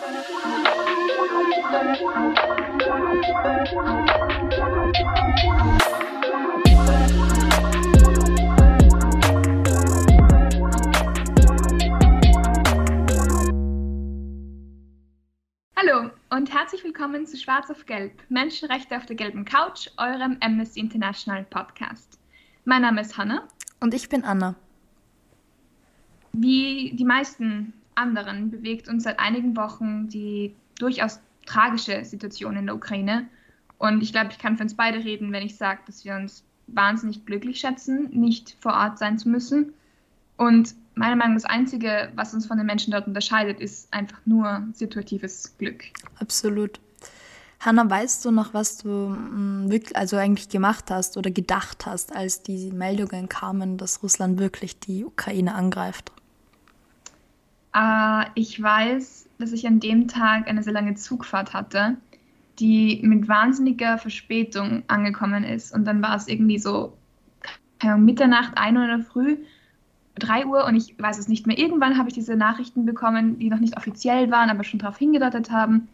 Hallo und herzlich willkommen zu Schwarz auf Gelb, Menschenrechte auf der gelben Couch, eurem Amnesty International Podcast. Mein Name ist Hanna. Und ich bin Anna. Wie die meisten anderen bewegt uns seit einigen Wochen die durchaus tragische Situation in der Ukraine. Und ich glaube, ich kann für uns beide reden, wenn ich sage, dass wir uns wahnsinnig glücklich schätzen, nicht vor Ort sein zu müssen. Und meiner Meinung nach das Einzige, was uns von den Menschen dort unterscheidet, ist einfach nur situatives Glück. Absolut. Hanna, weißt du noch, was du mm, wirklich, also eigentlich gemacht hast oder gedacht hast, als die Meldungen kamen, dass Russland wirklich die Ukraine angreift? Äh, ich weiß, dass ich an dem Tag eine sehr lange Zugfahrt hatte, die mit wahnsinniger Verspätung angekommen ist. Und dann war es irgendwie so Mitternacht, 1 Uhr in der Früh, 3 Uhr und ich weiß es nicht mehr. Irgendwann habe ich diese Nachrichten bekommen, die noch nicht offiziell waren, aber schon darauf hingedeutet haben.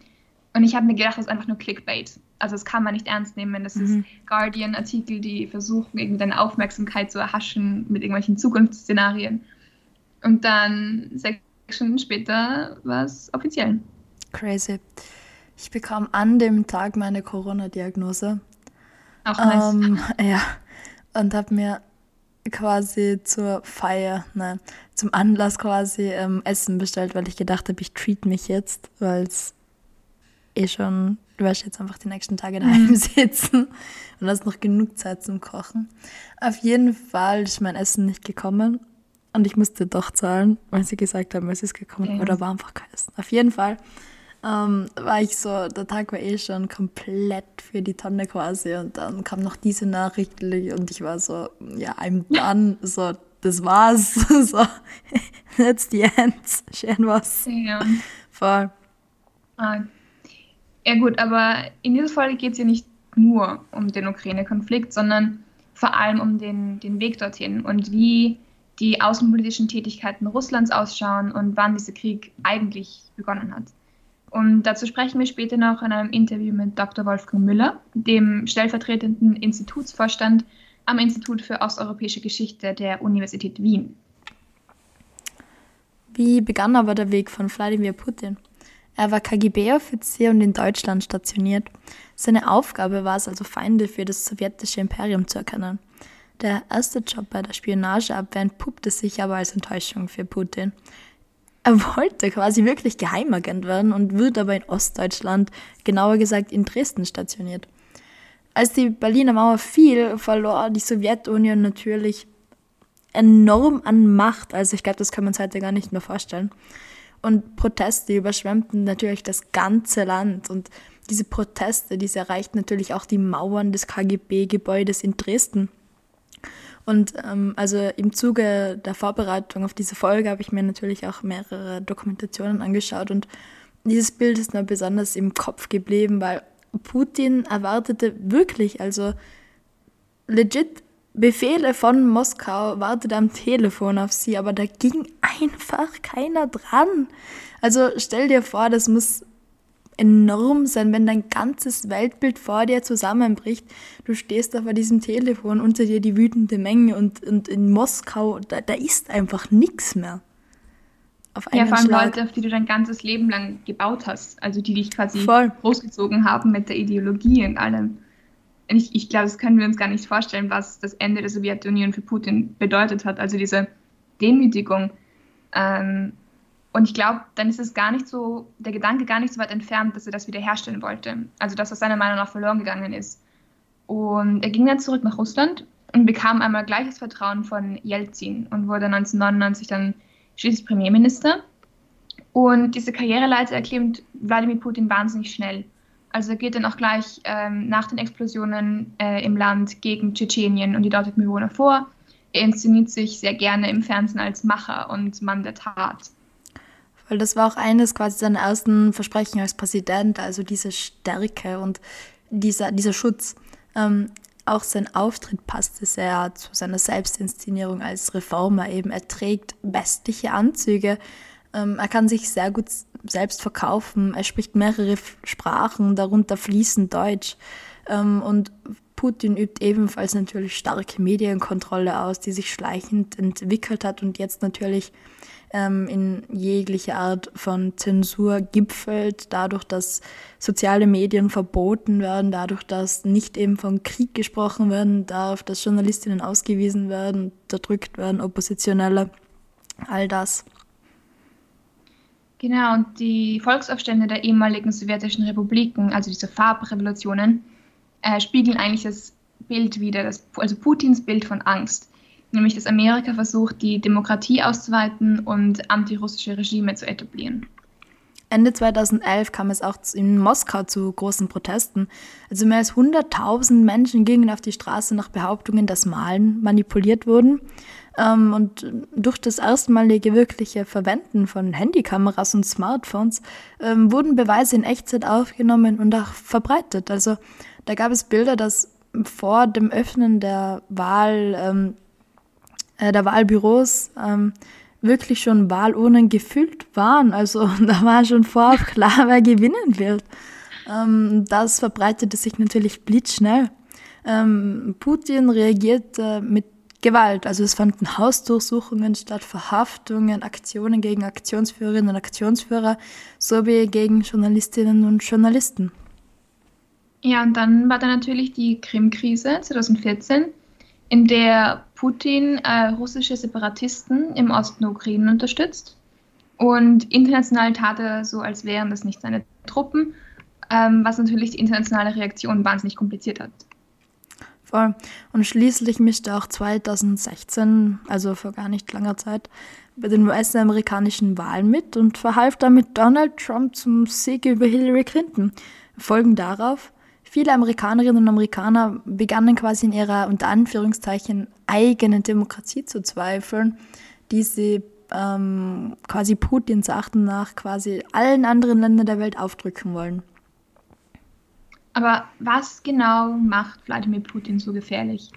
Und ich habe mir gedacht, das ist einfach nur Clickbait. Also das kann man nicht ernst nehmen. Das mhm. ist Guardian-Artikel, die versuchen, irgendwie deine Aufmerksamkeit zu erhaschen mit irgendwelchen Zukunftsszenarien. Und dann sechs Stunden später war es offiziell. Crazy. Ich bekam an dem Tag meine Corona-Diagnose. Auch nice. Ähm, ja, und habe mir quasi zur Feier, nein, zum Anlass quasi ähm, Essen bestellt, weil ich gedacht habe, ich treat mich jetzt, weil es eh schon, du wirst jetzt einfach die nächsten Tage daheim mhm. sitzen und hast noch genug Zeit zum Kochen. Auf jeden Fall ist mein Essen nicht gekommen und ich musste doch zahlen, weil sie gesagt haben, es ist gekommen. Okay. Oder war einfach kein Essen. Auf jeden Fall ähm, war ich so, der Tag war eh schon komplett für die Tonne quasi. Und dann kam noch diese Nachricht und ich war so, ja, I'm done. So, das war's. so, that's the end. Schön was. Ja. Voll. Ah. Ja gut, aber in dieser Folge geht es ja nicht nur um den Ukraine-Konflikt, sondern vor allem um den, den Weg dorthin und wie die außenpolitischen Tätigkeiten Russlands ausschauen und wann dieser Krieg eigentlich begonnen hat. Und dazu sprechen wir später noch in einem Interview mit Dr. Wolfgang Müller, dem stellvertretenden Institutsvorstand am Institut für osteuropäische Geschichte der Universität Wien. Wie begann aber der Weg von Wladimir Putin? Er war KGB-Offizier und in Deutschland stationiert. Seine Aufgabe war es also, Feinde für das sowjetische Imperium zu erkennen. Der erste Job bei der Spionageabwehr entpuppte sich aber als Enttäuschung für Putin. Er wollte quasi wirklich Geheimagent werden und wird aber in Ostdeutschland, genauer gesagt in Dresden stationiert. Als die Berliner Mauer fiel, verlor die Sowjetunion natürlich enorm an Macht. Also ich glaube, das kann man uns heute gar nicht mehr vorstellen. Und Proteste überschwemmten natürlich das ganze Land. Und diese Proteste, diese erreichten natürlich auch die Mauern des KGB-Gebäudes in Dresden. Und ähm, also im Zuge der Vorbereitung auf diese Folge habe ich mir natürlich auch mehrere Dokumentationen angeschaut und dieses Bild ist mir besonders im Kopf geblieben, weil Putin erwartete wirklich, also legit Befehle von Moskau, wartete am Telefon auf sie, aber da ging einfach keiner dran. Also stell dir vor, das muss enorm sein, wenn dein ganzes Weltbild vor dir zusammenbricht. Du stehst da vor diesem Telefon, unter dir die wütende Menge und, und in Moskau, da, da ist einfach nichts mehr. Auf ja, vor allem Schlag. Leute, auf die du dein ganzes Leben lang gebaut hast, also die dich quasi Voll. großgezogen haben mit der Ideologie und allem. Ich, ich glaube, das können wir uns gar nicht vorstellen, was das Ende der Sowjetunion für Putin bedeutet hat. Also diese Demütigung. Ähm, und ich glaube, dann ist es gar nicht so, der Gedanke gar nicht so weit entfernt, dass er das wiederherstellen wollte. Also das, was seiner Meinung nach verloren gegangen ist. Und er ging dann zurück nach Russland und bekam einmal gleiches Vertrauen von Jelzin und wurde 1999 dann schließlich Premierminister. Und diese Karriereleiter erklimmt Wladimir Putin wahnsinnig schnell. Also er geht dann auch gleich ähm, nach den Explosionen äh, im Land gegen Tschetschenien und die dortigen Bewohner vor. Er inszeniert sich sehr gerne im Fernsehen als Macher und Mann der Tat. Weil das war auch eines quasi seiner ersten Versprechen als Präsident, also diese Stärke und dieser, dieser Schutz. Ähm, auch sein Auftritt passte sehr zu seiner Selbstinszenierung als Reformer eben. Er trägt westliche Anzüge. Ähm, er kann sich sehr gut selbst verkaufen. Er spricht mehrere Sprachen, darunter fließend Deutsch. Ähm, und Putin übt ebenfalls natürlich starke Medienkontrolle aus, die sich schleichend entwickelt hat und jetzt natürlich ähm, in jegliche Art von Zensur gipfelt, dadurch, dass soziale Medien verboten werden, dadurch, dass nicht eben von Krieg gesprochen werden darf, dass Journalistinnen ausgewiesen werden, unterdrückt werden, Oppositionelle, all das. Genau, und die Volksaufstände der ehemaligen sowjetischen Republiken, also diese Farbrevolutionen, äh, spiegeln eigentlich das Bild wieder, das, also Putins Bild von Angst, nämlich dass Amerika versucht, die Demokratie auszuweiten und antirussische Regime zu etablieren. Ende 2011 kam es auch in Moskau zu großen Protesten. Also mehr als 100.000 Menschen gingen auf die Straße nach Behauptungen, dass Malen manipuliert wurden. Ähm, und durch das erstmalige wirkliche Verwenden von Handykameras und Smartphones ähm, wurden Beweise in Echtzeit aufgenommen und auch verbreitet. Also da gab es Bilder, dass vor dem Öffnen der Wahl, ähm, äh, der Wahlbüros ähm, wirklich schon Wahlurnen gefüllt waren. Also da war schon vorab klar, wer gewinnen wird. Ähm, das verbreitete sich natürlich blitzschnell. Ähm, Putin reagierte mit Gewalt. Also es fanden Hausdurchsuchungen statt, Verhaftungen, Aktionen gegen Aktionsführerinnen und Aktionsführer sowie gegen Journalistinnen und Journalisten. Ja, und dann war da natürlich die Krim-Krise 2014, in der Putin äh, russische Separatisten im Osten der Ukraine unterstützt. Und international tat er so, als wären das nicht seine Truppen, ähm, was natürlich die internationale Reaktion wahnsinnig kompliziert hat. Voll. Und schließlich mischte auch 2016, also vor gar nicht langer Zeit, bei den US-amerikanischen Wahlen mit und verhalf damit Donald Trump zum Sieg über Hillary Clinton. Folgen darauf Viele Amerikanerinnen und Amerikaner begannen quasi in ihrer unter Anführungszeichen eigenen Demokratie zu zweifeln, die sie ähm, quasi Putins Achten nach quasi allen anderen Ländern der Welt aufdrücken wollen. Aber was genau macht Wladimir Putin so gefährlich?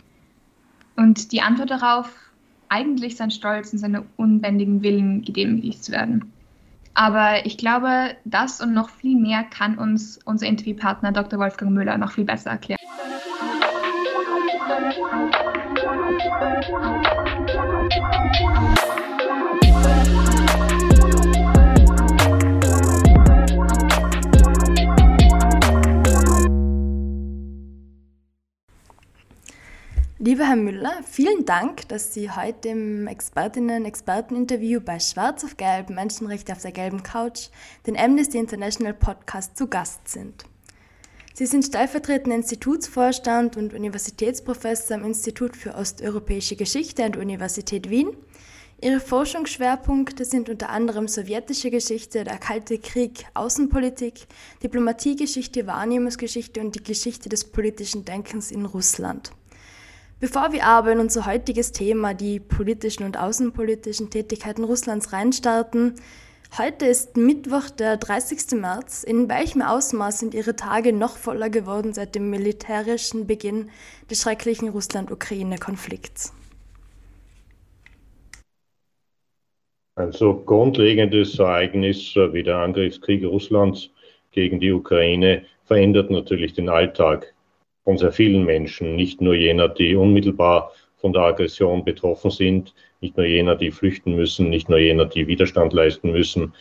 Und die Antwort darauf, eigentlich sein Stolz und seine unbändigen Willen gedemütigt zu werden. Aber ich glaube, das und noch viel mehr kann uns unser Interviewpartner Dr. Wolfgang Müller noch viel besser erklären. Lieber Herr Müller, vielen Dank, dass Sie heute im Expertinnen-Experten-Interview bei Schwarz auf Gelb Menschenrechte auf der gelben Couch, den Amnesty International Podcast, zu Gast sind. Sie sind stellvertretender Institutsvorstand und Universitätsprofessor am Institut für Osteuropäische Geschichte an der Universität Wien. Ihre Forschungsschwerpunkte sind unter anderem sowjetische Geschichte, der Kalte Krieg, Außenpolitik, Diplomatiegeschichte, Wahrnehmungsgeschichte und die Geschichte des politischen Denkens in Russland. Bevor wir aber in unser heutiges Thema, die politischen und außenpolitischen Tätigkeiten Russlands reinstarten, heute ist Mittwoch, der 30. März. In welchem Ausmaß sind Ihre Tage noch voller geworden seit dem militärischen Beginn des schrecklichen Russland-Ukraine-Konflikts? Ein so grundlegendes Ereignis wie der Angriffskrieg Russlands gegen die Ukraine verändert natürlich den Alltag von sehr vielen Menschen, nicht nur jener, die unmittelbar von der Aggression betroffen sind, nicht nur jener, die flüchten müssen, nicht nur jener, die Widerstand leisten müssen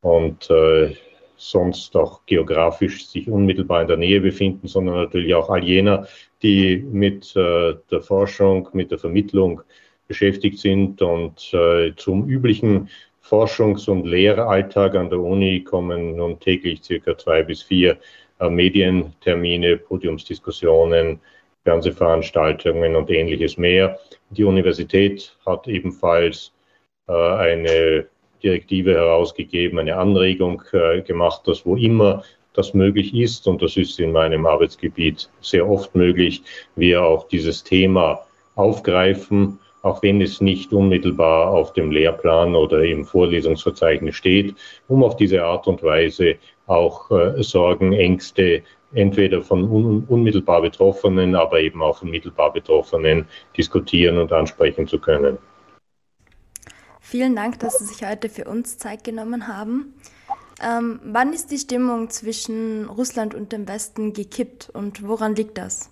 und äh, sonst auch geografisch sich unmittelbar in der Nähe befinden, sondern natürlich auch all jener, die mit äh, der Forschung, mit der Vermittlung beschäftigt sind und äh, zum üblichen Forschungs- und Lehralltag an der Uni kommen nun täglich circa zwei bis vier Medientermine, Podiumsdiskussionen, Fernsehveranstaltungen und ähnliches mehr. Die Universität hat ebenfalls äh, eine Direktive herausgegeben, eine Anregung äh, gemacht, dass wo immer das möglich ist, und das ist in meinem Arbeitsgebiet sehr oft möglich, wir auch dieses Thema aufgreifen, auch wenn es nicht unmittelbar auf dem Lehrplan oder im Vorlesungsverzeichnis steht, um auf diese Art und Weise auch äh, Sorgen, Ängste entweder von un unmittelbar Betroffenen, aber eben auch von mittelbar Betroffenen diskutieren und ansprechen zu können. Vielen Dank, dass Sie sich heute für uns Zeit genommen haben. Ähm, wann ist die Stimmung zwischen Russland und dem Westen gekippt und woran liegt das?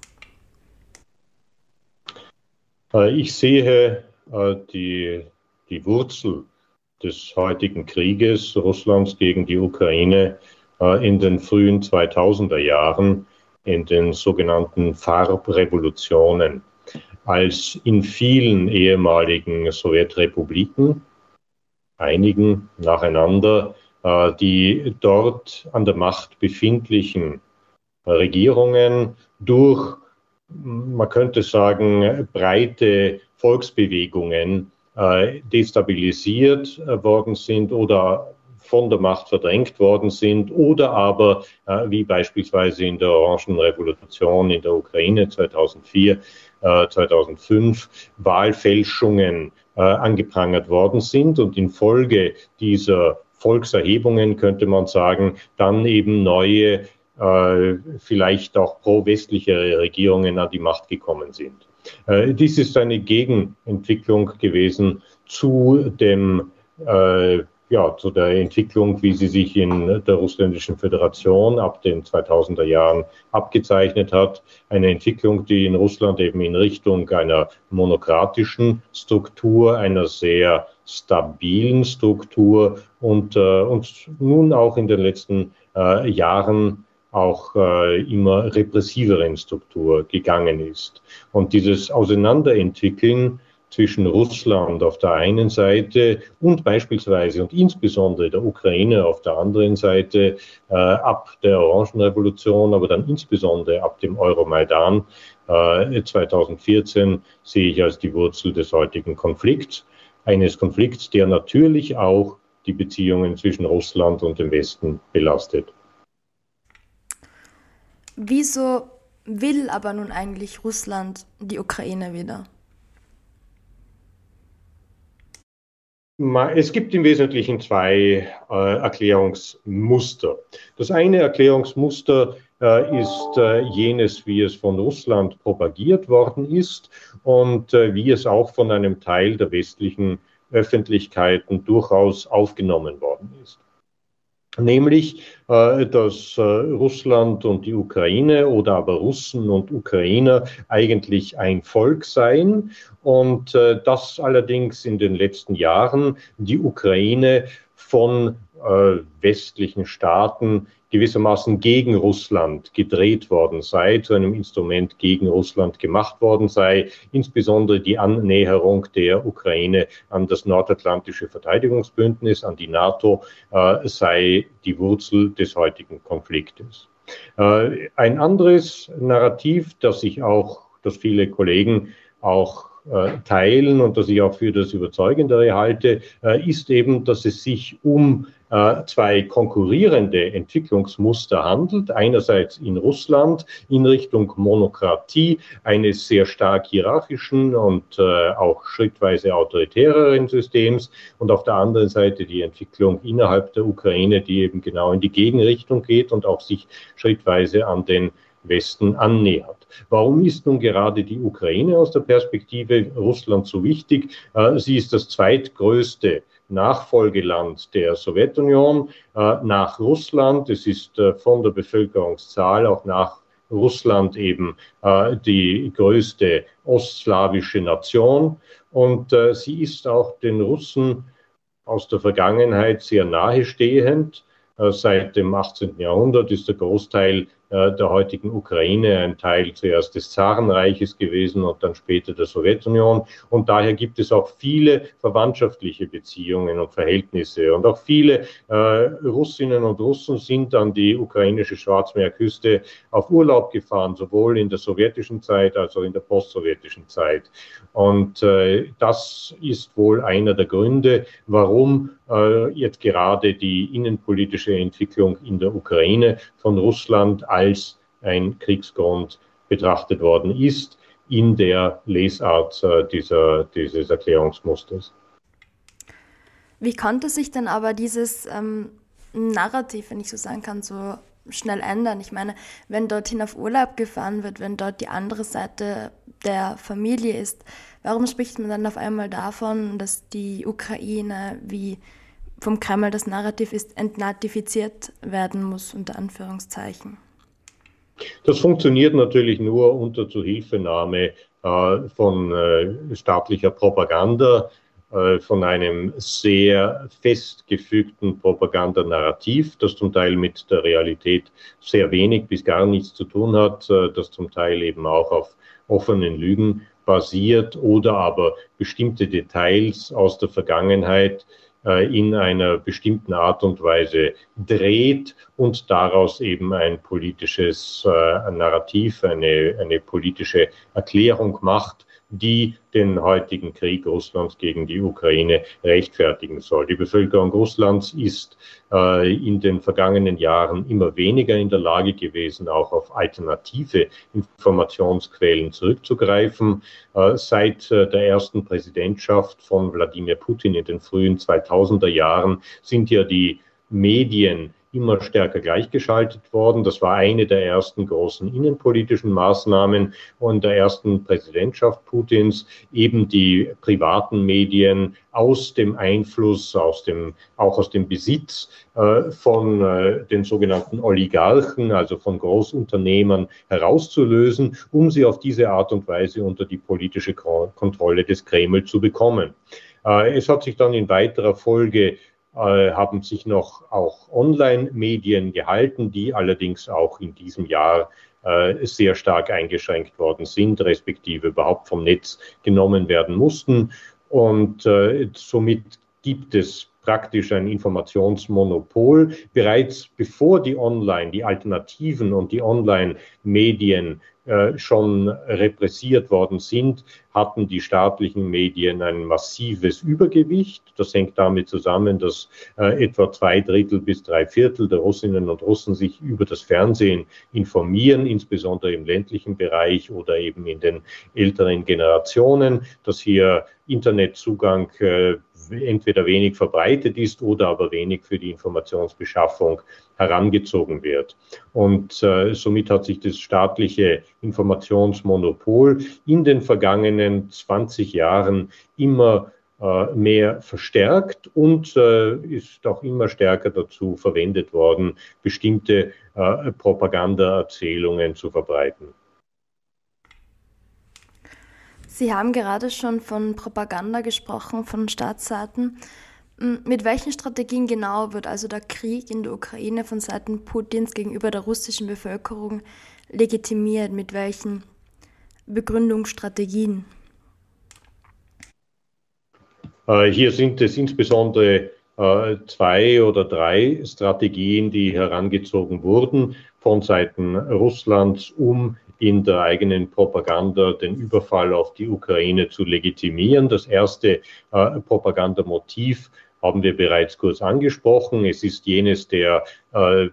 Äh, ich sehe äh, die, die Wurzel des heutigen Krieges Russlands gegen die Ukraine äh, in den frühen 2000er Jahren, in den sogenannten Farbrevolutionen, als in vielen ehemaligen Sowjetrepubliken, einigen nacheinander, die dort an der Macht befindlichen Regierungen durch, man könnte sagen, breite Volksbewegungen äh, destabilisiert äh, worden sind oder von der Macht verdrängt worden sind oder aber, wie beispielsweise in der Orangenrevolution in der Ukraine 2004, 2005, Wahlfälschungen angeprangert worden sind und infolge dieser Volkserhebungen, könnte man sagen, dann eben neue, äh, vielleicht auch pro-westlichere Regierungen an die Macht gekommen sind. Äh, dies ist eine Gegenentwicklung gewesen zu dem äh, ja, zu der Entwicklung, wie sie sich in der Russländischen Föderation ab den 2000er Jahren abgezeichnet hat. Eine Entwicklung, die in Russland eben in Richtung einer monokratischen Struktur, einer sehr stabilen Struktur und, äh, und nun auch in den letzten äh, Jahren auch äh, immer repressiveren Struktur gegangen ist. Und dieses Auseinanderentwickeln zwischen Russland auf der einen Seite und beispielsweise und insbesondere der Ukraine auf der anderen Seite äh, ab der Orangenrevolution, aber dann insbesondere ab dem Euromaidan äh, 2014 sehe ich als die Wurzel des heutigen Konflikts eines Konflikts, der natürlich auch die Beziehungen zwischen Russland und dem Westen belastet. Wieso will aber nun eigentlich Russland die Ukraine wieder? Es gibt im Wesentlichen zwei äh, Erklärungsmuster. Das eine Erklärungsmuster äh, ist äh, jenes, wie es von Russland propagiert worden ist und wie es auch von einem Teil der westlichen Öffentlichkeiten durchaus aufgenommen worden ist nämlich äh, dass äh, Russland und die Ukraine oder aber Russen und Ukrainer eigentlich ein Volk seien. Und äh, dass allerdings in den letzten Jahren die Ukraine von westlichen Staaten gewissermaßen gegen Russland gedreht worden sei, zu einem Instrument gegen Russland gemacht worden sei, insbesondere die Annäherung der Ukraine an das nordatlantische Verteidigungsbündnis, an die NATO, äh, sei die Wurzel des heutigen Konfliktes. Äh, ein anderes Narrativ, das sich auch, das viele Kollegen auch äh, teilen und das ich auch für das Überzeugendere halte, äh, ist eben, dass es sich um äh, zwei konkurrierende Entwicklungsmuster handelt. Einerseits in Russland in Richtung Monokratie eines sehr stark hierarchischen und auch schrittweise autoritäreren Systems und auf der anderen Seite die Entwicklung innerhalb der Ukraine, die eben genau in die Gegenrichtung geht und auch sich schrittweise an den Westen annähert. Warum ist nun gerade die Ukraine aus der Perspektive Russlands so wichtig? Äh, sie ist das zweitgrößte Nachfolgeland der Sowjetunion äh, nach Russland. Es ist äh, von der Bevölkerungszahl auch nach Russland eben die größte ostslawische Nation. Und sie ist auch den Russen aus der Vergangenheit sehr nahestehend. Seit dem 18. Jahrhundert ist der Großteil der heutigen Ukraine ein Teil zuerst des Zarenreiches gewesen und dann später der Sowjetunion. Und daher gibt es auch viele verwandtschaftliche Beziehungen und Verhältnisse. Und auch viele äh, Russinnen und Russen sind an die ukrainische Schwarzmeerküste auf Urlaub gefahren, sowohl in der sowjetischen Zeit als auch in der postsowjetischen Zeit. Und äh, das ist wohl einer der Gründe, warum äh, jetzt gerade die innenpolitische Entwicklung in der Ukraine von Russland als ein Kriegsgrund betrachtet worden ist in der Lesart äh, dieser, dieses Erklärungsmusters. Wie konnte sich denn aber dieses ähm, Narrativ, wenn ich so sagen kann, so schnell ändern? Ich meine, wenn dorthin auf Urlaub gefahren wird, wenn dort die andere Seite der Familie ist, warum spricht man dann auf einmal davon, dass die Ukraine wie vom Kreml das Narrativ ist, entnatifiziert werden muss, unter Anführungszeichen. Das funktioniert natürlich nur unter Zuhilfenahme äh, von äh, staatlicher Propaganda, von einem sehr festgefügten Propagandanarrativ, das zum Teil mit der Realität sehr wenig bis gar nichts zu tun hat, äh, das zum Teil eben auch auf offenen Lügen basiert oder aber bestimmte Details aus der Vergangenheit äh, in einer bestimmten Art und Weise dreht und daraus eben ein politisches äh, Narrativ, eine, eine politische Erklärung macht, die den heutigen Krieg Russlands gegen die Ukraine rechtfertigen soll. Die Bevölkerung Russlands ist äh, in den vergangenen Jahren immer weniger in der Lage gewesen, auch auf alternative Informationsquellen zurückzugreifen. Äh, seit äh, der ersten Präsidentschaft von Wladimir Putin in den frühen 2000er Jahren sind ja die Medien immer stärker gleichgeschaltet worden. Das war eine der ersten großen innenpolitischen Maßnahmen und der ersten Präsidentschaft Putins, eben die privaten Medien aus dem Einfluss, aus dem, auch aus dem Besitz äh, von äh, den sogenannten Oligarchen, also von Großunternehmern herauszulösen, um sie auf diese Art und Weise unter die politische Kontrolle des Kreml zu bekommen. Äh, es hat sich dann in weiterer Folge haben sich noch auch Online-Medien gehalten, die allerdings auch in diesem Jahr äh, sehr stark eingeschränkt worden sind, respektive überhaupt vom Netz genommen werden mussten. Und äh, somit gibt es praktisch ein Informationsmonopol. Bereits bevor die Online, die Alternativen und die Online-Medien äh, schon repressiert worden sind, hatten die staatlichen Medien ein massives Übergewicht. Das hängt damit zusammen, dass äh, etwa zwei Drittel bis drei Viertel der Russinnen und Russen sich über das Fernsehen informieren, insbesondere im ländlichen Bereich oder eben in den älteren Generationen, dass hier Internetzugang äh, entweder wenig verbreitet ist oder aber wenig für die Informationsbeschaffung herangezogen wird. Und äh, somit hat sich das staatliche Informationsmonopol in den vergangenen 20 Jahren immer äh, mehr verstärkt und äh, ist auch immer stärker dazu verwendet worden, bestimmte äh, Propagandaerzählungen zu verbreiten. Sie haben gerade schon von Propaganda gesprochen, von Staatsseiten. Mit welchen Strategien genau wird also der Krieg in der Ukraine von Seiten Putins gegenüber der russischen Bevölkerung legitimiert? Mit welchen Begründungsstrategien? Äh, hier sind es insbesondere äh, zwei oder drei Strategien, die herangezogen wurden von Seiten Russlands, um in der eigenen Propaganda den Überfall auf die Ukraine zu legitimieren. Das erste äh, Propagandamotiv haben wir bereits kurz angesprochen. Es ist jenes der äh,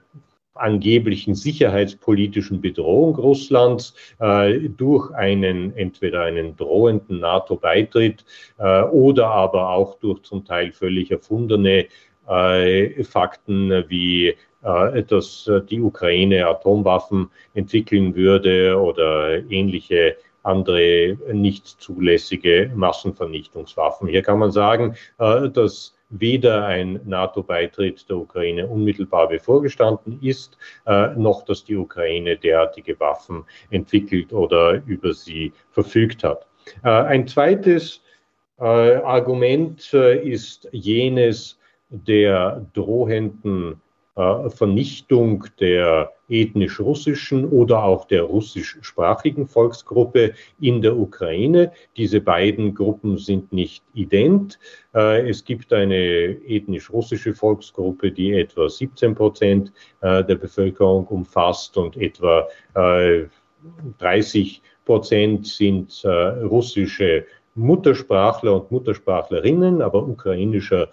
angeblichen sicherheitspolitischen Bedrohung Russlands äh, durch einen entweder einen drohenden NATO-Beitritt äh, oder aber auch durch zum Teil völlig erfundene Fakten wie äh, dass die Ukraine Atomwaffen entwickeln würde oder ähnliche andere nicht zulässige Massenvernichtungswaffen. Hier kann man sagen, äh, dass weder ein NATO-Beitritt der Ukraine unmittelbar bevorgestanden ist, äh, noch dass die Ukraine derartige Waffen entwickelt oder über sie verfügt hat. Äh, ein zweites äh, Argument äh, ist jenes der drohenden äh, Vernichtung der ethnisch russischen oder auch der russischsprachigen Volksgruppe in der Ukraine. Diese beiden Gruppen sind nicht ident. Äh, es gibt eine ethnisch russische Volksgruppe, die etwa 17 Prozent äh, der Bevölkerung umfasst und etwa 30 Prozent sind russische Muttersprachler und Muttersprachlerinnen, aber ukrainischer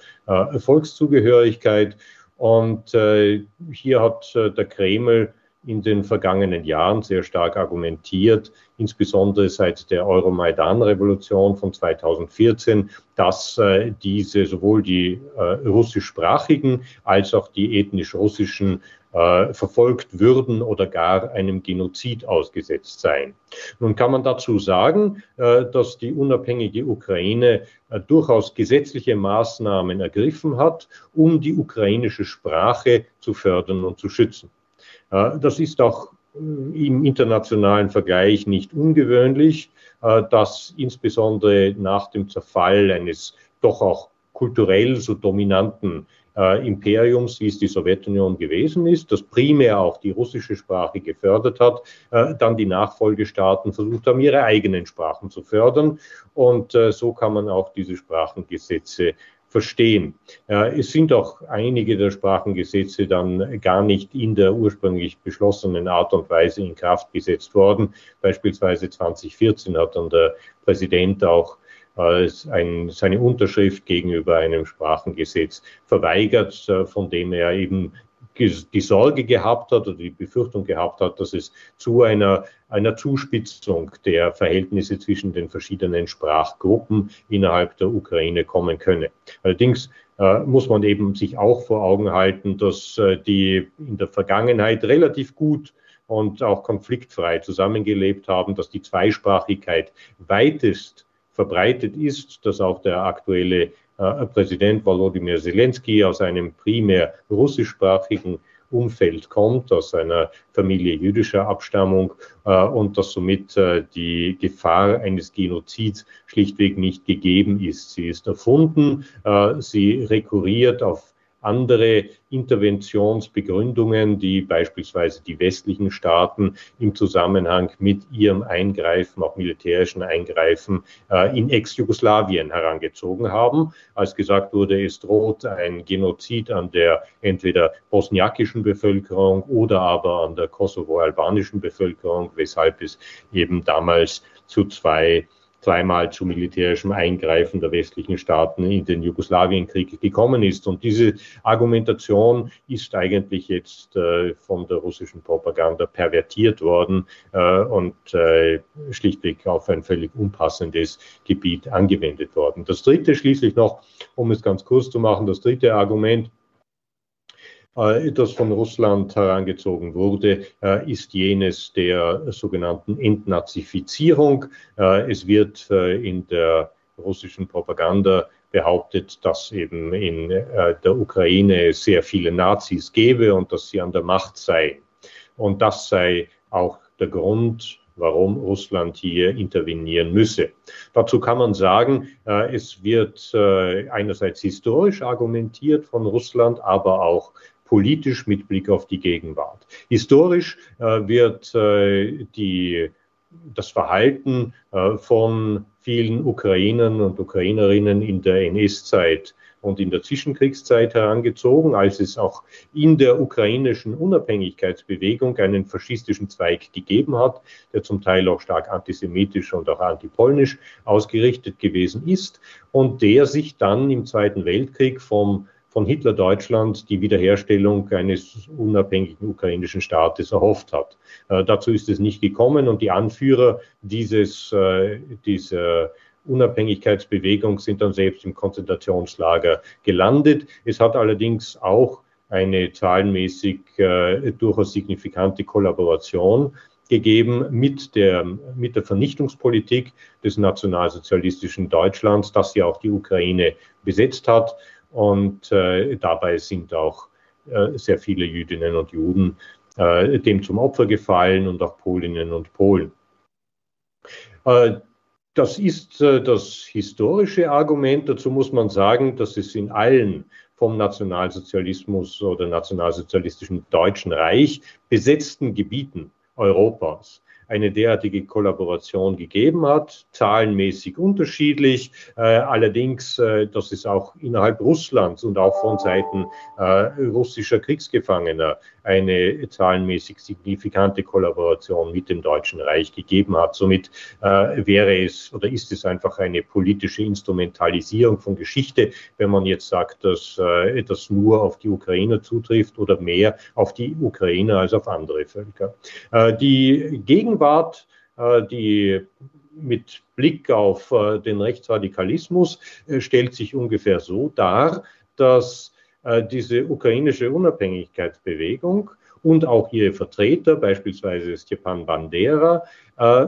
Volkszugehörigkeit. Und äh, hier hat äh, der Kreml in den vergangenen Jahren sehr stark argumentiert, insbesondere seit der Euromaidan-Revolution von 2014, dass äh, diese sowohl die äh, russischsprachigen als auch die ethnisch russischen äh, verfolgt würden oder gar einem Genozid ausgesetzt seien. Nun kann man dazu sagen, äh, dass die unabhängige Ukraine äh, durchaus gesetzliche Maßnahmen ergriffen hat, um die ukrainische Sprache zu fördern und zu schützen. Äh, das ist auch äh, im internationalen Vergleich nicht ungewöhnlich, äh, dass insbesondere nach dem Zerfall eines doch auch kulturell so dominanten Imperiums, wie es die Sowjetunion gewesen ist, das primär auch die russische Sprache gefördert hat, dann die Nachfolgestaaten versucht haben, ihre eigenen Sprachen zu fördern. Und so kann man auch diese Sprachengesetze verstehen. Es sind auch einige der Sprachengesetze dann gar nicht in der ursprünglich beschlossenen Art und Weise in Kraft gesetzt worden. Beispielsweise 2014 hat dann der Präsident auch äh, ein, seine Unterschrift gegenüber einem Sprachengesetz verweigert, äh, von dem er eben die Sorge gehabt hat oder die Befürchtung gehabt hat, dass es zu einer, einer Zuspitzung der Verhältnisse zwischen den verschiedenen Sprachgruppen innerhalb der Ukraine kommen könne. Allerdings äh, muss man eben sich auch vor Augen halten, dass äh, die in der Vergangenheit relativ gut und auch konfliktfrei zusammengelebt haben, dass die Zweisprachigkeit weitest verbreitet ist, dass auch der aktuelle Präsident Volodymyr Zelensky aus einem primär russischsprachigen Umfeld kommt, aus einer Familie jüdischer Abstammung äh, und dass somit äh, die Gefahr eines Genozids schlichtweg nicht gegeben ist. Sie ist erfunden, äh, sie rekurriert auf andere Interventionsbegründungen, die beispielsweise die westlichen Staaten im Zusammenhang mit ihrem Eingreifen, auch militärischen Eingreifen äh, in Ex-Jugoslawien herangezogen haben. Als gesagt wurde, es droht ein Genozid an der entweder bosniakischen Bevölkerung oder aber an der kosovo-albanischen Bevölkerung, weshalb es eben damals zu zwei zweimal zu militärischem Eingreifen der westlichen Staaten in den Jugoslawienkrieg gekommen ist. Und diese Argumentation ist eigentlich jetzt äh, von der russischen Propaganda pervertiert worden äh, und äh, schlichtweg auf ein völlig unpassendes Gebiet angewendet worden. Das dritte schließlich noch, um es ganz kurz zu machen, das dritte Argument, das von Russland herangezogen wurde, äh, ist jenes der sogenannten Entnazifizierung. Äh, es wird in der russischen Propaganda behauptet, dass eben in der Ukraine sehr viele Nazis gäbe und dass sie an der Macht seien. Und das sei auch der Grund, warum Russland hier intervenieren müsse. Dazu kann man sagen, es wird einerseits historisch argumentiert von Russland, aber auch politisch mit Blick auf die Gegenwart. Historisch äh, wird äh, die, das Verhalten äh, von vielen Ukrainern und Ukrainerinnen in der NS-Zeit und in der Zwischenkriegszeit herangezogen, als es auch in der ukrainischen Unabhängigkeitsbewegung einen faschistischen Zweig gegeben hat, der zum Teil auch stark antisemitisch und auch antipolnisch ausgerichtet gewesen ist und der sich dann im Zweiten Weltkrieg vom von Hitler-Deutschland die Wiederherstellung eines unabhängigen ukrainischen Staates erhofft hat. Äh, dazu ist es nicht gekommen und die Anführer dieses, äh, dieser Unabhängigkeitsbewegung sind dann selbst im Konzentrationslager gelandet. Es hat allerdings auch eine zahlenmäßig äh, durchaus signifikante Kollaboration gegeben mit der, mit der Vernichtungspolitik des nationalsozialistischen Deutschlands, das ja auch die Ukraine besetzt hat. Und äh, dabei sind auch äh, sehr viele Jüdinnen und Juden äh, dem zum Opfer gefallen und auch Polinnen und Polen. Äh, das ist äh, das historische Argument. Dazu muss man sagen, dass es in allen vom Nationalsozialismus oder nationalsozialistischen Deutschen Reich besetzten Gebieten Europas eine derartige Kollaboration gegeben hat, zahlenmäßig unterschiedlich. Äh, allerdings, äh, das ist auch innerhalb Russlands und auch von Seiten äh, russischer Kriegsgefangener eine zahlenmäßig signifikante Kollaboration mit dem Deutschen Reich gegeben hat. Somit wäre es oder ist es einfach eine politische Instrumentalisierung von Geschichte, wenn man jetzt sagt, dass äh, das nur auf die Ukrainer zutrifft oder mehr auf die Ukrainer als auf andere Völker. Die Gegenwart, äh, die mit Blick auf äh, den Rechtsradikalismus äh, stellt sich ungefähr so dar, dass diese ukrainische Unabhängigkeitsbewegung und auch ihre Vertreter, beispielsweise Stepan Bandera,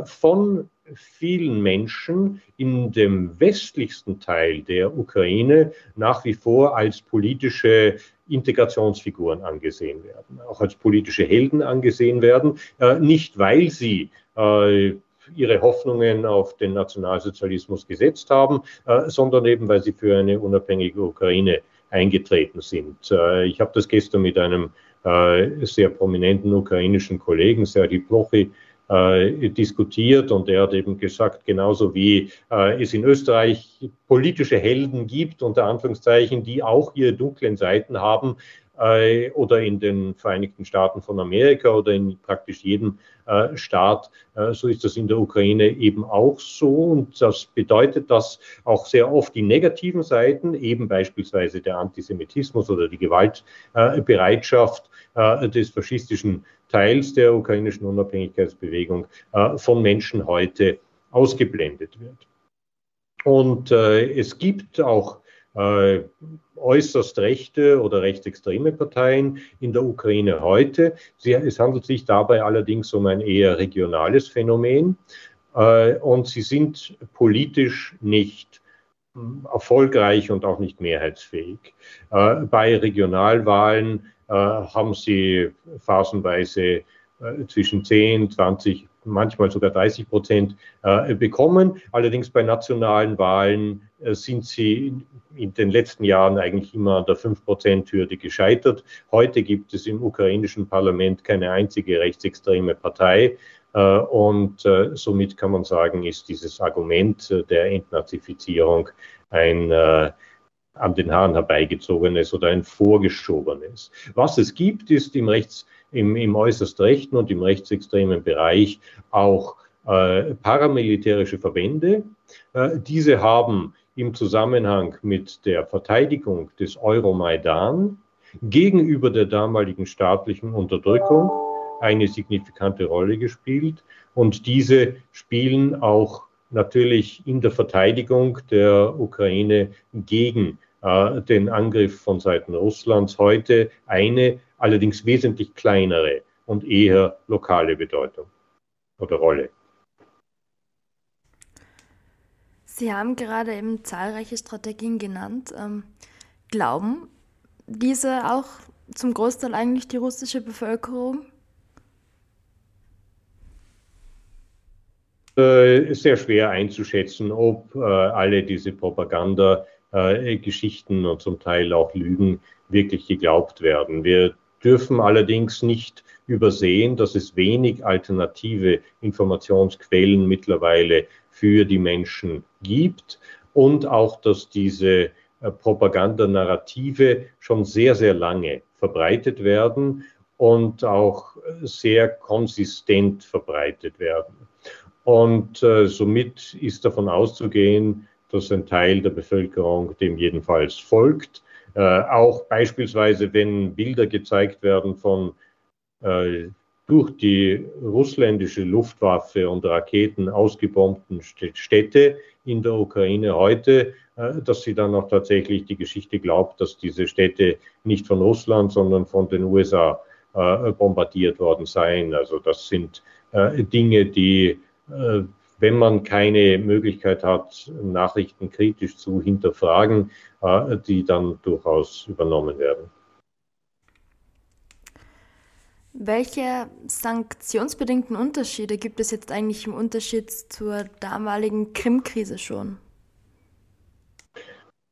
von vielen Menschen in dem westlichsten Teil der Ukraine nach wie vor als politische Integrationsfiguren angesehen werden, auch als politische Helden angesehen werden, äh, nicht weil sie ihre Hoffnungen auf den Nationalsozialismus gesetzt haben, sondern eben weil sie für eine unabhängige Ukraine eingetreten sind. Äh, ich habe das gestern mit einem äh, sehr prominenten ukrainischen Kollegen, Sergei Plochy, äh, diskutiert und er hat eben gesagt, genauso wie äh, es in Österreich politische Helden gibt, unter Anführungszeichen, die auch ihre dunklen Seiten haben, äh, oder in den Vereinigten Staaten von Amerika oder in praktisch jedem äh, Staat. Äh, so ist das in der Ukraine eben auch so. Und das bedeutet, dass auch sehr oft die negativen Seiten, eben beispielsweise der Antisemitismus oder die Gewaltbereitschaft äh, des faschistischen Teils der ukrainischen Unabhängigkeitsbewegung von Menschen heute ausgeblendet wird. Und äh, es gibt auch äh, äußerst rechte oder rechtsextreme Parteien in der Ukraine heute. Sie, es handelt sich dabei allerdings um ein eher regionales Phänomen äh, und sie sind politisch nicht hm, erfolgreich und auch nicht mehrheitsfähig. Äh, bei Regionalwahlen äh, haben sie phasenweise äh, zwischen 10, 20, manchmal sogar 30 Prozent äh, bekommen. Allerdings bei nationalen Wahlen äh, sind sie in den letzten Jahren eigentlich immer an der 5-Prozent-Hürde gescheitert. Heute gibt es im ukrainischen Parlament keine einzige rechtsextreme Partei. Und somit kann man sagen, ist dieses Argument der Entnazifizierung ein an den Haaren herbeigezogenes oder ein vorgeschobenes. Was es gibt, ist im Rechts im, im äußerst rechten und im rechtsextremen Bereich auch äh, paramilitärische Verbände. Äh, diese haben im Zusammenhang mit der Verteidigung des Euromaidan gegenüber der damaligen staatlichen Unterdrückung eine signifikante Rolle gespielt. Und diese spielen auch natürlich in der Verteidigung der Ukraine gegen äh, den Angriff von Seiten Russlands heute eine allerdings wesentlich kleinere und eher lokale Bedeutung oder Rolle. Sie haben gerade eben zahlreiche Strategien genannt. Ähm, glauben diese auch zum Großteil eigentlich die russische Bevölkerung? Äh, sehr schwer einzuschätzen, ob äh, alle diese Propagandageschichten äh, und zum Teil auch Lügen wirklich geglaubt werden. Wir dürfen allerdings nicht übersehen, dass es wenig alternative Informationsquellen mittlerweile für die Menschen gibt und auch, dass diese äh, Propagandanarrative schon sehr, sehr lange verbreitet werden und auch sehr konsistent verbreitet werden. Und äh, somit ist davon auszugehen, dass ein Teil der Bevölkerung dem jedenfalls folgt äh, auch beispielsweise, wenn Bilder gezeigt werden von äh, durch die russländische Luftwaffe und Raketen ausgebombten Städte in der Ukraine heute, äh, dass sie dann auch tatsächlich die Geschichte glaubt, dass diese Städte nicht von Russland, sondern von den USA äh, bombardiert worden seien. Also das sind Dinge, die wenn man keine Möglichkeit hat, Nachrichten kritisch zu hinterfragen, äh, die dann durchaus übernommen werden. Welche sanktionsbedingten Unterschiede gibt es jetzt eigentlich im Unterschied zur damaligen Krim-Krise schon?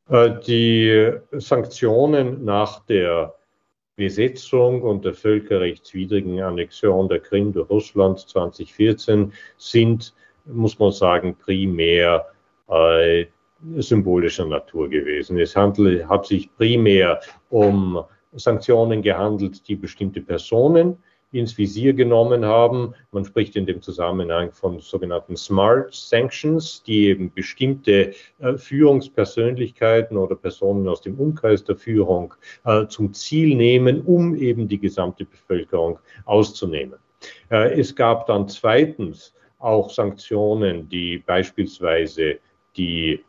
Äh, die Sanktionen nach der Besetzung und der völkerrechtswidrigen Annexion der Krim durch Russland 2014 sind, muss man sagen, primär äh, symbolischer Natur gewesen. Es handelt, hat sich primär um Sanktionen gehandelt, die bestimmte Personen ins Visier genommen haben. Man spricht in dem Zusammenhang von sogenannten Smart Sanctions, die eben bestimmte äh, Führungspersönlichkeiten oder Personen aus dem Umkreis der Führung äh, zum Ziel nehmen, um eben die gesamte Bevölkerung auszunehmen. Äh, es gab dann zweitens auch Sanktionen, die beispielsweise die,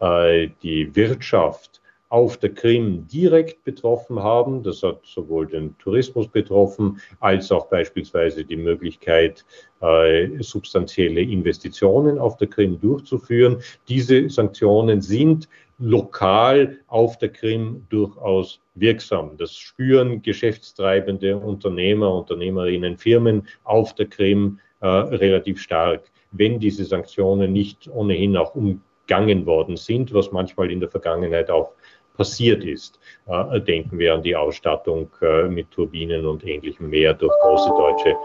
äh, die Wirtschaft auf der Krim direkt betroffen haben. Das hat sowohl den Tourismus betroffen, als auch beispielsweise die Möglichkeit, äh, substanzielle Investitionen auf der Krim durchzuführen. Diese Sanktionen sind lokal auf der Krim durchaus wirksam. Das spüren geschäftstreibende Unternehmer, Unternehmerinnen, Firmen auf der Krim äh, relativ stark, wenn diese Sanktionen nicht ohnehin auch umgangen worden sind, was manchmal in der Vergangenheit auch passiert ist. Äh, denken wir an die Ausstattung äh, mit Turbinen und ähnlichem mehr durch große deutsche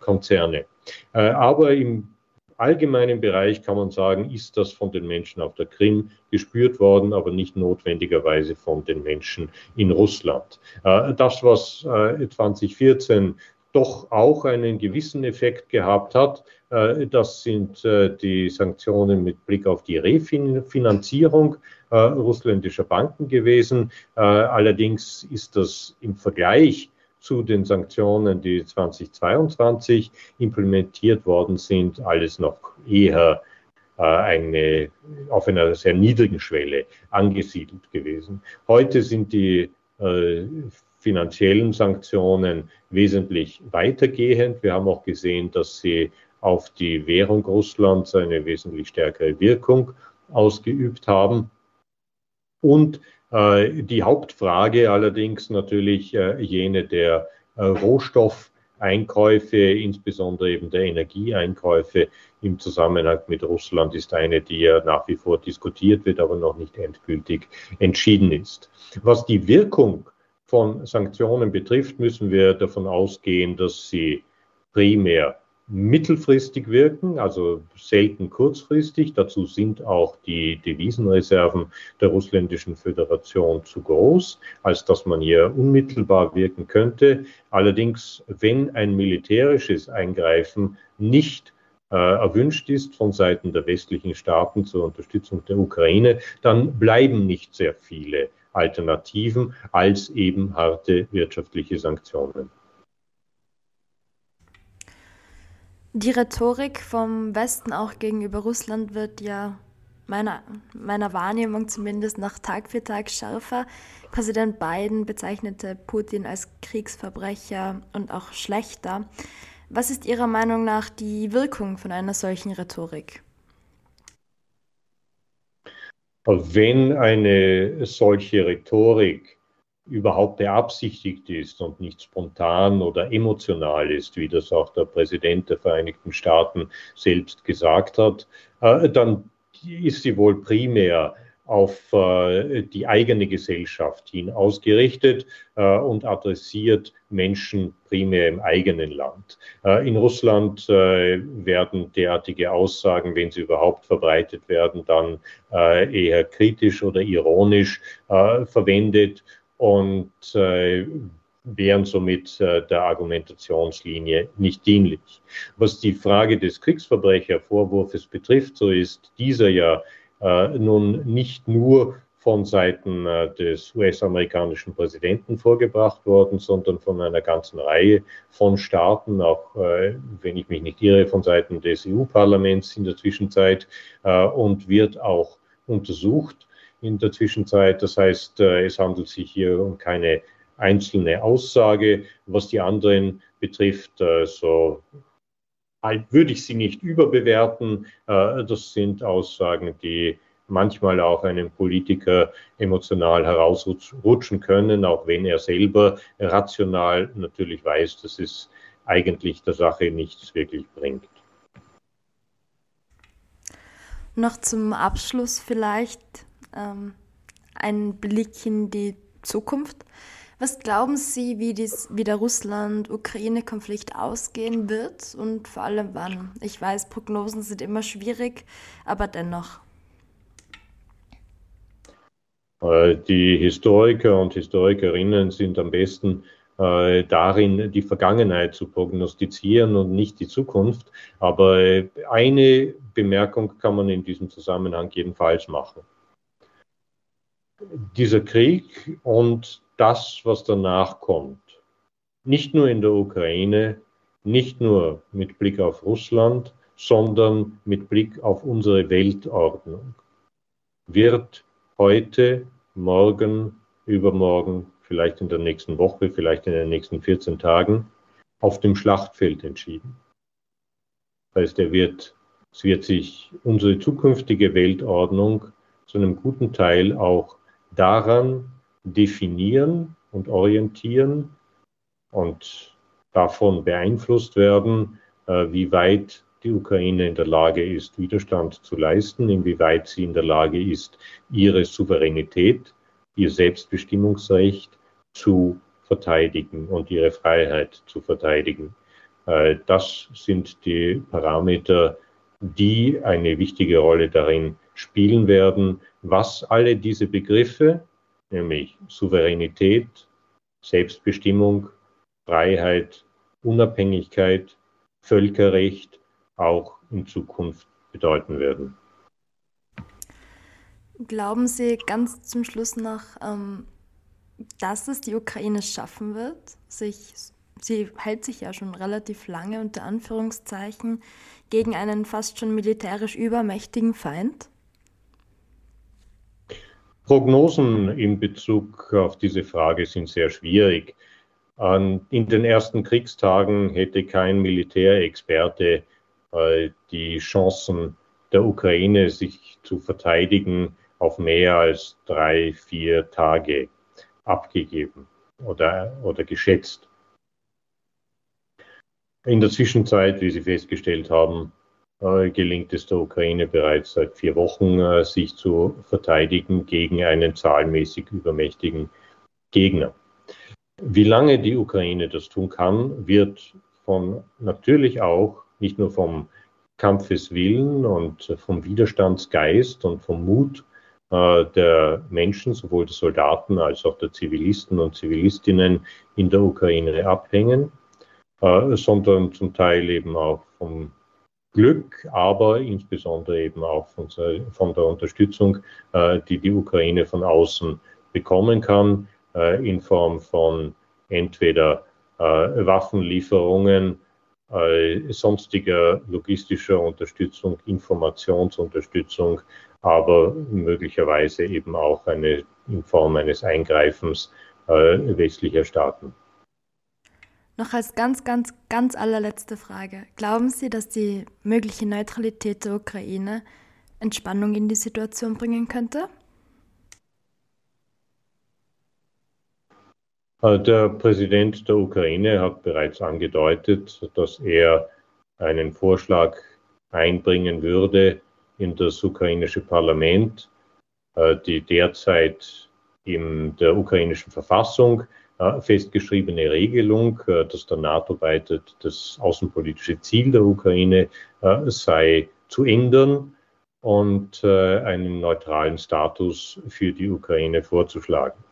Konzerne. Aber im allgemeinen Bereich kann man sagen, ist das von den Menschen auf der Krim gespürt worden, aber nicht notwendigerweise von den Menschen in Russland. Das, was 2014 äh, doch auch einen gewissen Effekt gehabt hat. Äh, das sind äh, die Sanktionen mit Blick auf die Refinanzierung äh, russländischer Banken gewesen. Allerdings ist das im Vergleich zu den Sanktionen, die 2022 implementiert worden sind, alles noch eher eine, auf einer sehr niedrigen Schwelle angesiedelt gewesen. Heute sind die finanziellen Sanktionen wesentlich weitergehend. Wir haben auch gesehen, dass sie auf die Währung Russlands eine wesentlich stärkere Wirkung ausgeübt haben. Und äh, die Hauptfrage allerdings natürlich äh, jene der äh, Rohstoffeinkäufe, insbesondere eben der Energieeinkäufe im Zusammenhang mit Russland, ist eine, die ja nach wie vor diskutiert wird, aber noch nicht endgültig entschieden ist. Was die Wirkung von Sanktionen betrifft, müssen wir davon ausgehen, dass sie primär mittelfristig wirken, also selten kurzfristig. Dazu sind auch die Devisenreserven der russländischen Föderation zu groß, als dass man hier unmittelbar wirken könnte. Allerdings, wenn ein militärisches Eingreifen nicht äh, erwünscht ist von Seiten der westlichen Staaten zur Unterstützung der Ukraine, dann bleiben nicht sehr viele Alternativen als eben harte wirtschaftliche Sanktionen. Die Rhetorik vom Westen auch gegenüber Russland wird ja meiner, meiner Wahrnehmung zumindest nach Tag für Tag schärfer. Präsident Biden bezeichnete Putin als Kriegsverbrecher und auch schlechter. Was ist Ihrer Meinung nach die Wirkung von einer solchen Rhetorik? Wenn eine solche Rhetorik überhaupt beabsichtigt ist und nicht spontan oder emotional ist, wie das auch der Präsident der Vereinigten Staaten selbst gesagt hat, äh, dann ist sie wohl primär auf äh, die eigene Gesellschaft hin ausgerichtet äh, und adressiert Menschen primär im eigenen Land. Äh, in Russland werden derartige Aussagen, wenn sie überhaupt verbreitet werden, dann eher kritisch oder ironisch verwendet und wären somit der Argumentationslinie nicht dienlich. Was die Frage des Kriegsverbrechervorwurfs betrifft, so ist dieser ja nun nicht nur von Seiten äh, des US-amerikanischen Präsidenten vorgebracht worden, sondern von einer ganzen Reihe von Staaten, auch äh, wenn ich mich nicht irre, von Seiten des EU-Parlaments in der Zwischenzeit und wird auch untersucht in der Zwischenzeit. Das heißt, es handelt sich hier um keine einzelne Aussage. Was die anderen betrifft, so würde ich sie nicht überbewerten. Äh, das sind Aussagen, die manchmal auch einem Politiker emotional herausrutschen können, auch wenn er selber rational natürlich weiß, dass es eigentlich der Sache nichts wirklich bringt. Noch zum Abschluss vielleicht ähm, ein Blick in die Zukunft. Was glauben Sie, wie, dies, wie der Russland-Ukraine-Konflikt ausgehen wird und vor allem wann? Ich weiß, Prognosen sind immer schwierig, aber dennoch. Äh, die Historiker und Historikerinnen sind am besten äh, darin, die Vergangenheit zu prognostizieren und nicht die Zukunft. Aber äh, eine Bemerkung kann man in diesem Zusammenhang jedenfalls machen. Dieser Krieg und das, was danach kommt. Nicht nur in der Ukraine, nicht nur mit Blick auf Russland, sondern mit Blick auf unsere Weltordnung. Wird heute, morgen, übermorgen, vielleicht in der nächsten Woche, vielleicht in den nächsten 14 Tagen auf dem Schlachtfeld entschieden. Das heißt, er wird, es wird sich unsere zukünftige Weltordnung zu einem guten Teil auch daran definieren und orientieren und davon beeinflusst werden, äh, wie weit die Ukraine in der Lage ist, Widerstand zu leisten, inwieweit sie in der Lage ist, ihre Souveränität, ihr Selbstbestimmungsrecht zu verteidigen und ihre Freiheit zu verteidigen. Äh, das sind die Parameter, die eine wichtige Rolle darin spielen werden, was alle diese Begriffe nämlich Souveränität, Selbstbestimmung, Freiheit, Unabhängigkeit, Völkerrecht auch in Zukunft bedeuten werden. Glauben Sie ganz zum Schluss noch, ähm, dass es die Ukraine schaffen wird, sich, sie hält sich ja schon relativ lange unter Anführungszeichen gegen einen fast schon militärisch übermächtigen Feind? Prognosen in Bezug auf diese Frage sind sehr schwierig. In den ersten Kriegstagen hätte kein Militärexperte äh, die Chancen der Ukraine, sich zu verteidigen, auf mehr als drei, vier Tage abgegeben oder, oder geschätzt. In der Zwischenzeit, wie Sie festgestellt haben, gelingt es der Ukraine bereits seit vier Wochen, äh, sich zu verteidigen gegen einen zahlenmäßig übermächtigen Gegner. Wie lange die Ukraine das tun kann, wird von natürlich auch nicht nur vom Kampfeswillen und vom Widerstandsgeist und vom Mut äh, der Menschen, sowohl der Soldaten als auch der Zivilisten und Zivilistinnen in der Ukraine abhängen, sondern zum Teil eben auch vom Glück, aber insbesondere eben auch von, von der Unterstützung, äh, die die Ukraine von außen bekommen kann, äh, in Form von entweder äh, Waffenlieferungen, sonstiger logistischer Unterstützung, Informationsunterstützung, aber möglicherweise eben auch eine in Form eines Eingreifens westlicher Staaten. Noch als ganz, ganz, ganz allerletzte Frage. Glauben Sie, dass die mögliche Neutralität der Ukraine Entspannung in die Situation bringen könnte? Äh, der Präsident der Ukraine hat bereits angedeutet, dass er einen Vorschlag einbringen würde in das ukrainische Parlament, äh, die derzeit in der ukrainischen Verfassung festgeschriebene Regelung, äh, dass der NATO-Beitritt das außenpolitische Ziel der Ukraine äh, sei, zu ändern und äh, einen neutralen Status für die Ukraine vorzuschlagen.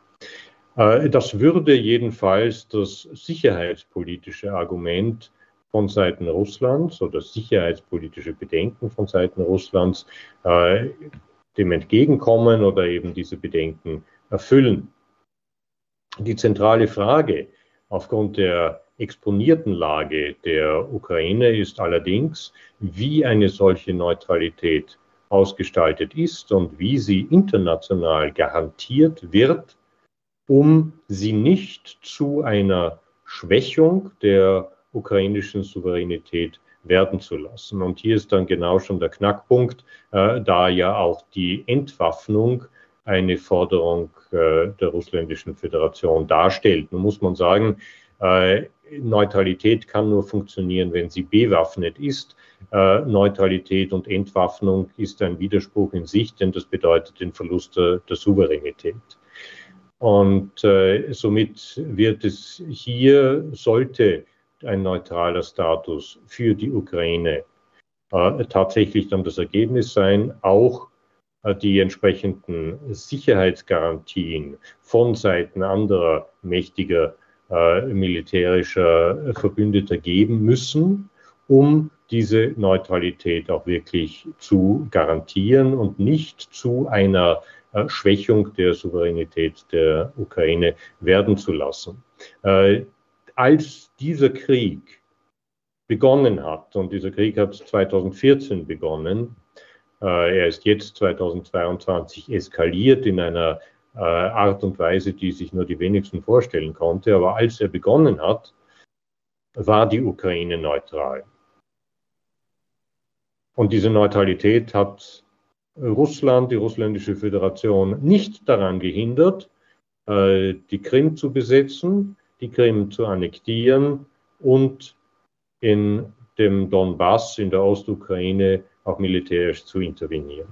Das würde jedenfalls das sicherheitspolitische Argument von Seiten Russlands oder sicherheitspolitische Bedenken von Seiten Russlands dem entgegenkommen oder eben diese Bedenken erfüllen. Die zentrale Frage aufgrund der exponierten Lage der Ukraine ist allerdings, wie eine solche Neutralität ausgestaltet ist und wie sie international garantiert wird, um sie nicht zu einer Schwächung der ukrainischen Souveränität werden zu lassen. Und hier ist dann genau schon der Knackpunkt, äh, da ja auch die Entwaffnung eine Forderung äh, der russländischen Föderation darstellt. Nun muss man sagen, äh, Neutralität kann nur funktionieren, wenn sie bewaffnet ist. Äh, Neutralität und Entwaffnung ist ein Widerspruch in sich, denn das bedeutet den Verlust der, der Souveränität. Und äh, somit wird es hier, sollte ein neutraler Status für die Ukraine äh, tatsächlich dann das Ergebnis sein, auch die entsprechenden Sicherheitsgarantien von Seiten anderer mächtiger äh, militärischer Verbündeter geben müssen, um diese Neutralität auch wirklich zu garantieren und nicht zu einer äh, Schwächung der Souveränität der Ukraine werden zu lassen. Äh, als dieser Krieg begonnen hat, und dieser Krieg hat 2014 begonnen, äh, er ist jetzt 2022 eskaliert in einer äh, Art und Weise, die sich nur die wenigsten vorstellen konnte. Aber als er begonnen hat, war die Ukraine neutral. Und diese Neutralität hat Russland, die russländische Föderation, nicht daran gehindert, äh, die Krim zu besetzen, die Krim zu annektieren und in dem Donbass in der Ostukraine auch militärisch zu intervenieren.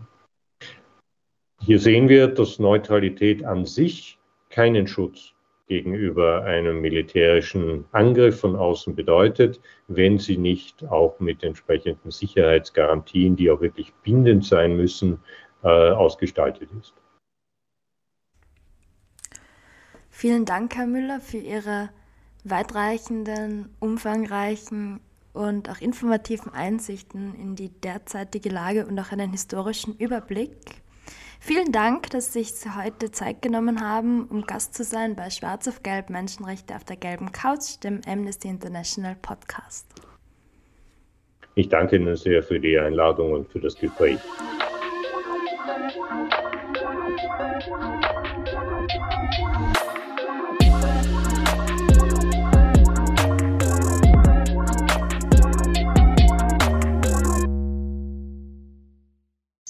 Hier sehen wir, dass Neutralität an sich keinen Schutz gegenüber einem militärischen Angriff von außen bedeutet, wenn sie nicht auch mit entsprechenden Sicherheitsgarantien, die auch wirklich bindend sein müssen, äh, ausgestaltet ist. Vielen Dank, Herr Müller, für Ihre weitreichenden, umfangreichen und auch informativen Einsichten in die derzeitige Lage und auch einen historischen Überblick. Vielen Dank, dass Sie sich heute Zeit genommen haben, um Gast zu sein bei Schwarz auf Gelb Menschenrechte auf der gelben Couch, dem Amnesty International Podcast. Ich danke Ihnen sehr für die Einladung und für das Gespräch.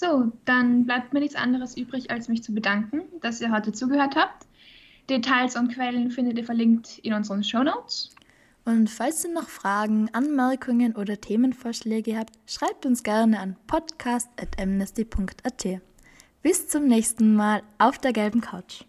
So, dann bleibt mir nichts anderes übrig, als mich zu bedanken, dass ihr heute zugehört habt. Details und Quellen findet ihr verlinkt in unseren Show Notes. Und falls ihr noch Fragen, Anmerkungen oder Themenvorschläge habt, schreibt uns gerne an podcast.amnesty.at. Bis zum nächsten Mal auf der gelben Couch.